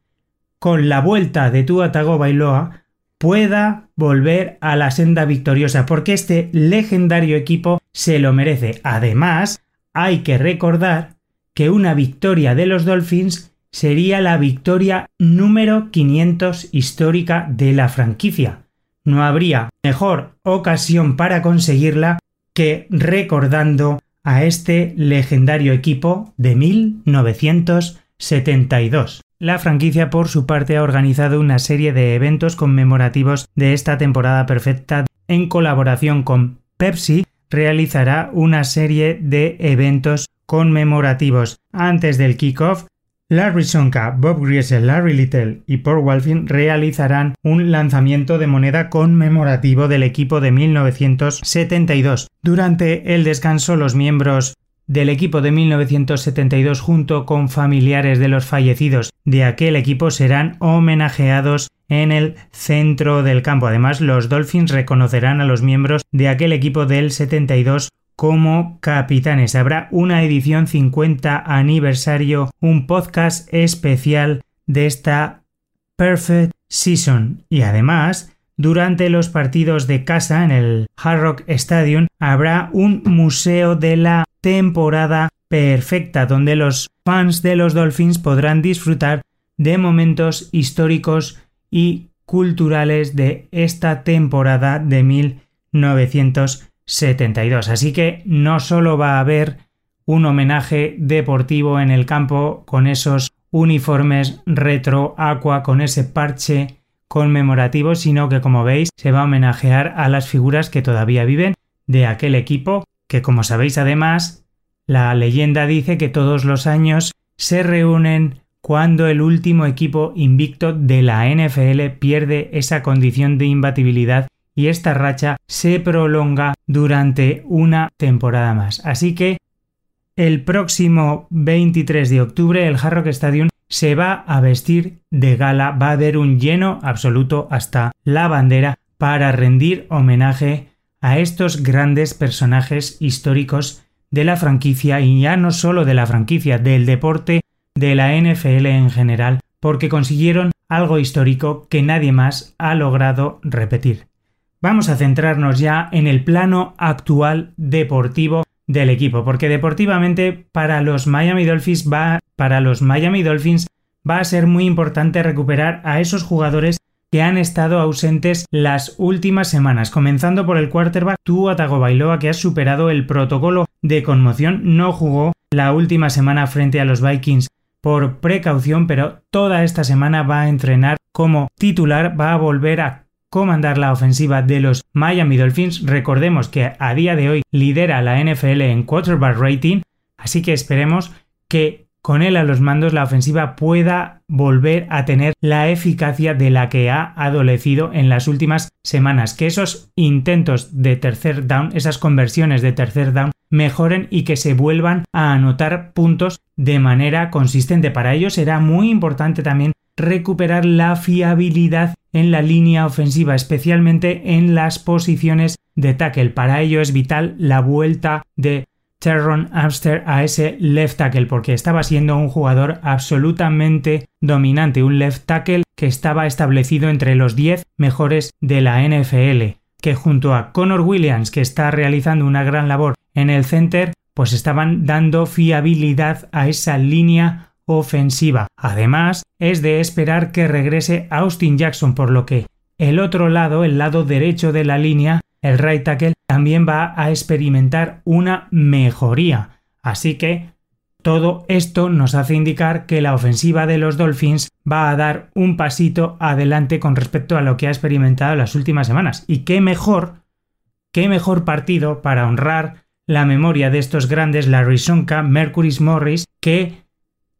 con la vuelta de Tua Tagovailoa, pueda volver a la senda victoriosa, porque este legendario equipo se lo merece. Además, hay que recordar que una victoria de los Dolphins sería la victoria número 500 histórica de la franquicia. No habría mejor ocasión para conseguirla que recordando a este legendario equipo de 1972. La franquicia por su parte ha organizado una serie de eventos conmemorativos de esta temporada perfecta en colaboración con Pepsi realizará una serie de eventos conmemorativos antes del kickoff Larry Sonka, Bob Griese, Larry Little y Paul Walfin realizarán un lanzamiento de moneda conmemorativo del equipo de 1972. Durante el descanso, los miembros del equipo de 1972 junto con familiares de los fallecidos de aquel equipo serán homenajeados en el centro del campo. Además, los Dolphins reconocerán a los miembros de aquel equipo del 72 como capitanes. Habrá una edición 50 aniversario, un podcast especial de esta Perfect Season. Y además, durante los partidos de casa en el Hard Rock Stadium habrá un museo de la temporada perfecta donde los fans de los Dolphins podrán disfrutar de momentos históricos y culturales de esta temporada de 1972. Así que no solo va a haber un homenaje deportivo en el campo con esos uniformes retro aqua, con ese parche conmemorativo, sino que como veis se va a homenajear a las figuras que todavía viven de aquel equipo, que como sabéis además, la leyenda dice que todos los años se reúnen cuando el último equipo invicto de la NFL pierde esa condición de imbatibilidad y esta racha se prolonga durante una temporada más. Así que el próximo 23 de octubre el Hard Rock Stadium se va a vestir de gala, va a haber un lleno absoluto hasta la bandera para rendir homenaje a estos grandes personajes históricos de la franquicia y ya no solo de la franquicia, del deporte de la NFL en general, porque consiguieron algo histórico que nadie más ha logrado repetir. Vamos a centrarnos ya en el plano actual deportivo del equipo, porque deportivamente para los Miami Dolphins va para los Miami Dolphins va a ser muy importante recuperar a esos jugadores que han estado ausentes las últimas semanas, comenzando por el quarterback Tua Tagovailoa que ha superado el protocolo de conmoción, no jugó la última semana frente a los Vikings por precaución, pero toda esta semana va a entrenar como titular, va a volver a comandar la ofensiva de los Miami Dolphins. Recordemos que a día de hoy lidera la NFL en quarterback rating, así que esperemos que con él a los mandos la ofensiva pueda volver a tener la eficacia de la que ha adolecido en las últimas semanas, que esos intentos de tercer down, esas conversiones de tercer down mejoren y que se vuelvan a anotar puntos de manera consistente. Para ello será muy importante también recuperar la fiabilidad en la línea ofensiva, especialmente en las posiciones de tackle. Para ello es vital la vuelta de Terron Amster a ese left tackle porque estaba siendo un jugador absolutamente dominante, un left tackle que estaba establecido entre los 10 mejores de la NFL, que junto a Connor Williams, que está realizando una gran labor en el center, pues estaban dando fiabilidad a esa línea ofensiva. Además, es de esperar que regrese Austin Jackson, por lo que el otro lado, el lado derecho de la línea, el right tackle, también va a experimentar una mejoría. Así que todo esto nos hace indicar que la ofensiva de los Dolphins va a dar un pasito adelante con respecto a lo que ha experimentado las últimas semanas. Y qué mejor, qué mejor partido para honrar la memoria de estos grandes Larry Sonka, Mercury Morris, que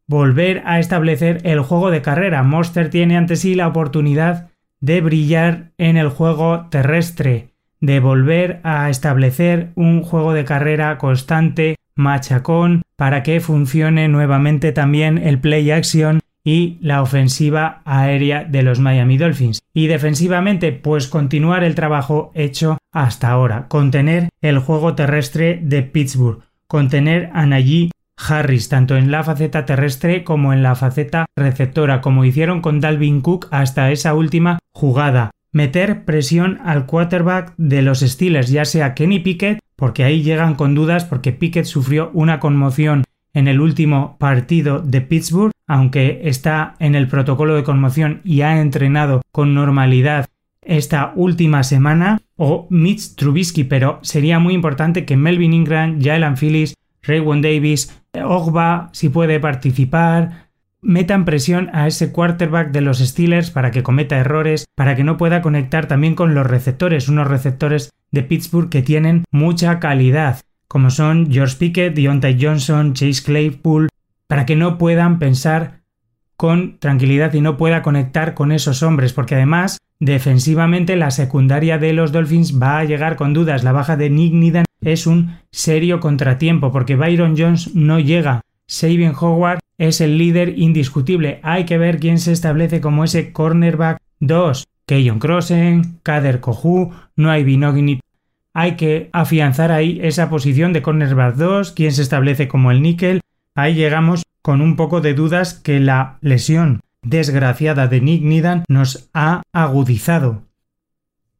volver a establecer el juego de carrera. Monster tiene ante sí la oportunidad de brillar en el juego terrestre, de volver a establecer un juego de carrera constante, machacón, para que funcione nuevamente también el play action y la ofensiva aérea de los Miami Dolphins. Y defensivamente, pues continuar el trabajo hecho hasta ahora, contener el juego terrestre de Pittsburgh, contener a Najee Harris tanto en la faceta terrestre como en la faceta receptora, como hicieron con Dalvin Cook hasta esa última jugada. Meter presión al quarterback de los Steelers, ya sea Kenny Pickett, porque ahí llegan con dudas porque Pickett sufrió una conmoción en el último partido de Pittsburgh, aunque está en el protocolo de conmoción y ha entrenado con normalidad esta última semana, o Mitch Trubisky, pero sería muy importante que Melvin Ingram, Jalen Phillips, Raywon Davis, Ogba, si puede participar, metan presión a ese quarterback de los Steelers para que cometa errores, para que no pueda conectar también con los receptores, unos receptores de Pittsburgh que tienen mucha calidad como son George Pickett, Deontay Johnson, Chase Claypool, para que no puedan pensar con tranquilidad y no pueda conectar con esos hombres, porque además defensivamente la secundaria de los Dolphins va a llegar con dudas. La baja de Nick Nidan es un serio contratiempo porque Byron Jones no llega. Sabin Howard es el líder indiscutible. Hay que ver quién se establece como ese cornerback 2. Keyon Crossen, Kader Kohu, no hay Binogini. Hay que afianzar ahí esa posición de cornerback 2, quién se establece como el níquel. Ahí llegamos con un poco de dudas que la lesión desgraciada de Nick Nidan nos ha agudizado.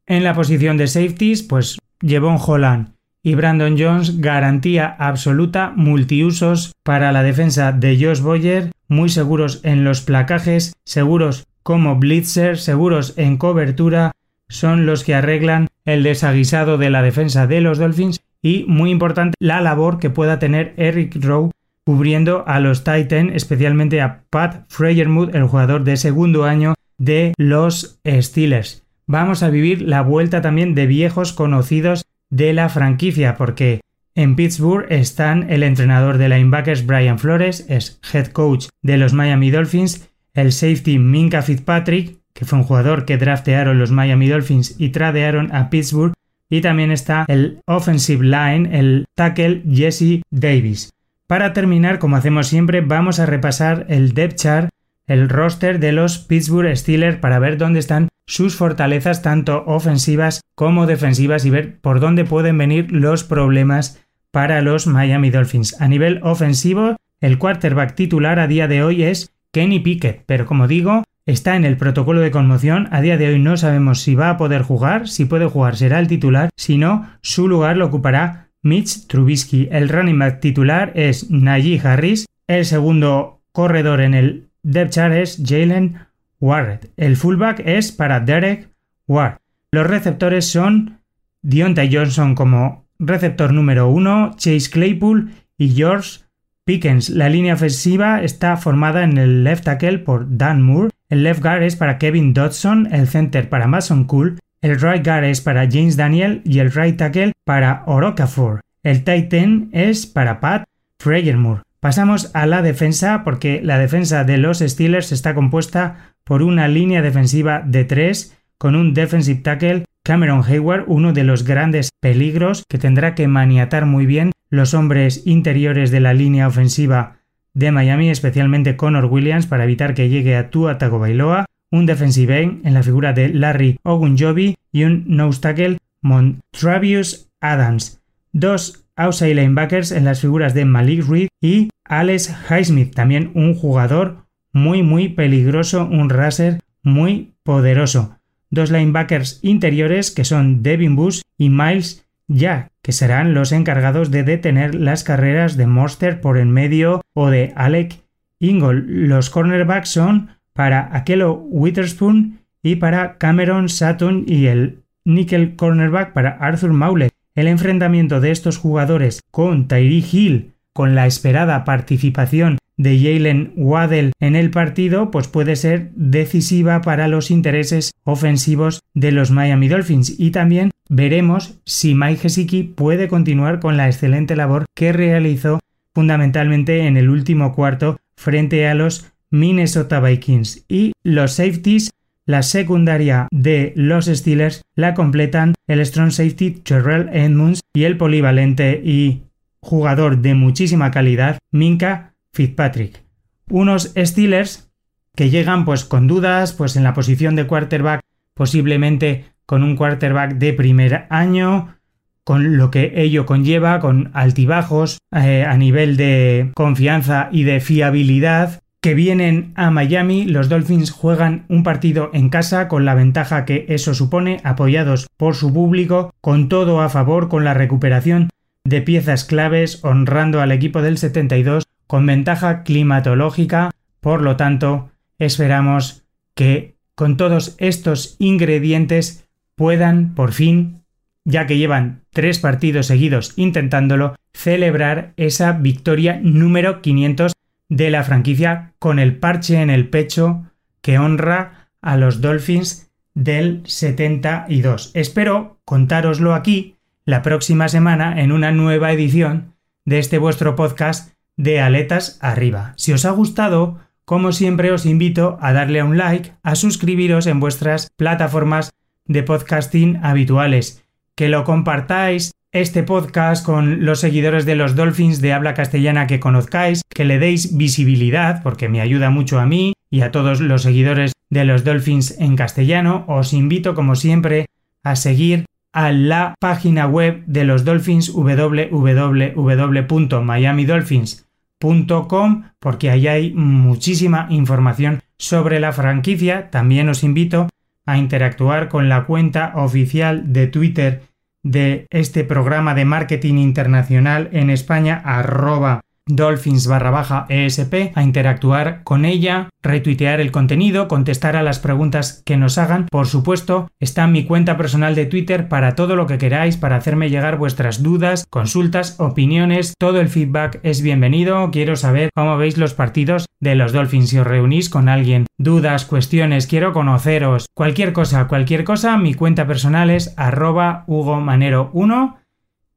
En la posición de safeties, pues Jevon Holland y Brandon Jones, garantía absoluta, multiusos para la defensa de Josh Boyer, muy seguros en los placajes, seguros como blitzer, seguros en cobertura, son los que arreglan el desaguisado de la defensa de los Dolphins y muy importante la labor que pueda tener Eric Rowe cubriendo a los Titans, especialmente a Pat Freyermuth, el jugador de segundo año de los Steelers. Vamos a vivir la vuelta también de viejos conocidos de la franquicia, porque en Pittsburgh están el entrenador de linebackers Brian Flores, es head coach de los Miami Dolphins, el safety Minka Fitzpatrick, que fue un jugador que draftearon los Miami Dolphins y tradearon a Pittsburgh, y también está el offensive line, el tackle Jesse Davis. Para terminar, como hacemos siempre, vamos a repasar el depth chart, el roster de los Pittsburgh Steelers para ver dónde están sus fortalezas tanto ofensivas como defensivas y ver por dónde pueden venir los problemas para los Miami Dolphins. A nivel ofensivo, el quarterback titular a día de hoy es Kenny Pickett, pero como digo, está en el protocolo de conmoción. A día de hoy no sabemos si va a poder jugar, si puede jugar será el titular, si no, su lugar lo ocupará Mitch Trubisky. El running back titular es Najee Harris. El segundo corredor en el depth chart es Jalen Warrett. El fullback es para Derek Ward. Los receptores son Deontay Johnson como receptor número uno, Chase Claypool y George Pickens. La línea ofensiva está formada en el left tackle por Dan Moore, el left guard es para Kevin Dodson, el center para Mason Cool, el right guard es para James Daniel y el right tackle para Orokafor. El tight end es para Pat Freyermore. Pasamos a la defensa porque la defensa de los Steelers está compuesta por una línea defensiva de tres con un defensive tackle Cameron Hayward, uno de los grandes peligros que tendrá que maniatar muy bien los hombres interiores de la línea ofensiva de Miami, especialmente Connor Williams, para evitar que llegue a Tua Tagovailoa un defensive end en la figura de Larry Ogunjobi y un nose tackle Montravius Adams. Dos outside linebackers en las figuras de Malik Reed y Alex Highsmith, también un jugador muy muy peligroso, un raser muy poderoso. Dos linebackers interiores que son Devin Bush y Miles Jack, que serán los encargados de detener las carreras de Monster por en medio o de Alec Ingold. Los cornerbacks son para Akelo Witherspoon y para Cameron Sutton y el nickel cornerback para Arthur Maulet. El enfrentamiento de estos jugadores con Tyree Hill, con la esperada participación de Jalen Waddell en el partido, pues puede ser decisiva para los intereses ofensivos de los Miami Dolphins. Y también veremos si Mike Gesicki puede continuar con la excelente labor que realizó fundamentalmente en el último cuarto frente a los Minnesota Vikings y los safeties la secundaria de los Steelers la completan el strong safety Terrell Edmonds y el polivalente y jugador de muchísima calidad Minka Fitzpatrick. Unos Steelers que llegan pues con dudas pues en la posición de quarterback posiblemente con un quarterback de primer año con lo que ello conlleva, con altibajos eh, a nivel de confianza y de fiabilidad, que vienen a Miami, los Dolphins juegan un partido en casa con la ventaja que eso supone, apoyados por su público, con todo a favor, con la recuperación de piezas claves, honrando al equipo del 72, con ventaja climatológica, por lo tanto, esperamos que con todos estos ingredientes puedan por fin, ya que llevan tres partidos seguidos intentándolo, celebrar esa victoria número 500 de la franquicia con el parche en el pecho que honra a los Dolphins del 72. Espero contároslo aquí la próxima semana en una nueva edición de este vuestro podcast de Aletas Arriba. Si os ha gustado, como siempre os invito a darle a un like, a suscribiros en vuestras plataformas de podcasting habituales, que lo compartáis este podcast con los seguidores de los Dolphins de habla castellana que conozcáis, que le deis visibilidad, porque me ayuda mucho a mí y a todos los seguidores de los Dolphins en castellano. Os invito, como siempre, a seguir a la página web de los Dolphins www.miamidolphins.com porque ahí hay muchísima información sobre la franquicia. También os invito a interactuar con la cuenta oficial de Twitter de este programa de marketing internacional en España, arroba dolphins barra baja ESP, a interactuar con ella, retuitear el contenido, contestar a las preguntas que nos hagan. Por supuesto, está mi cuenta personal de Twitter para todo lo que queráis, para hacerme llegar vuestras dudas, consultas, opiniones, todo el feedback es bienvenido. Quiero saber cómo veis los partidos de los Dolphins si os reunís con alguien. Dudas, cuestiones, quiero conoceros. Cualquier cosa, cualquier cosa, mi cuenta personal es arroba hugomanero1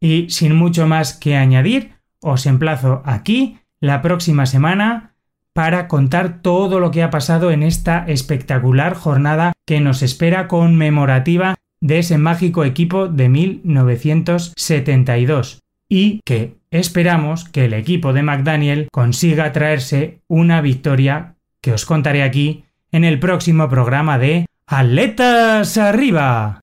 y sin mucho más que añadir, os emplazo aquí la próxima semana para contar todo lo que ha pasado en esta espectacular jornada que nos espera conmemorativa de ese mágico equipo de 1972 y que esperamos que el equipo de McDaniel consiga traerse una victoria que os contaré aquí en el próximo programa de Atletas Arriba.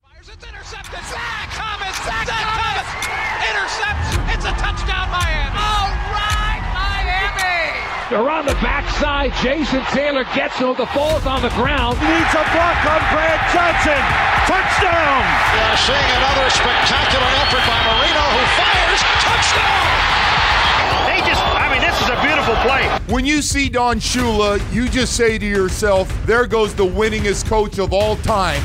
Around the backside, Jason Taylor gets him. The ball's on the ground.
He needs a block on Brad Johnson. Touchdown!
We are seeing another spectacular effort by Marino who fires. Touchdown!
They just, I mean, this is a beautiful play.
When you see Don Shula, you just say to yourself, there goes the winningest coach of all time.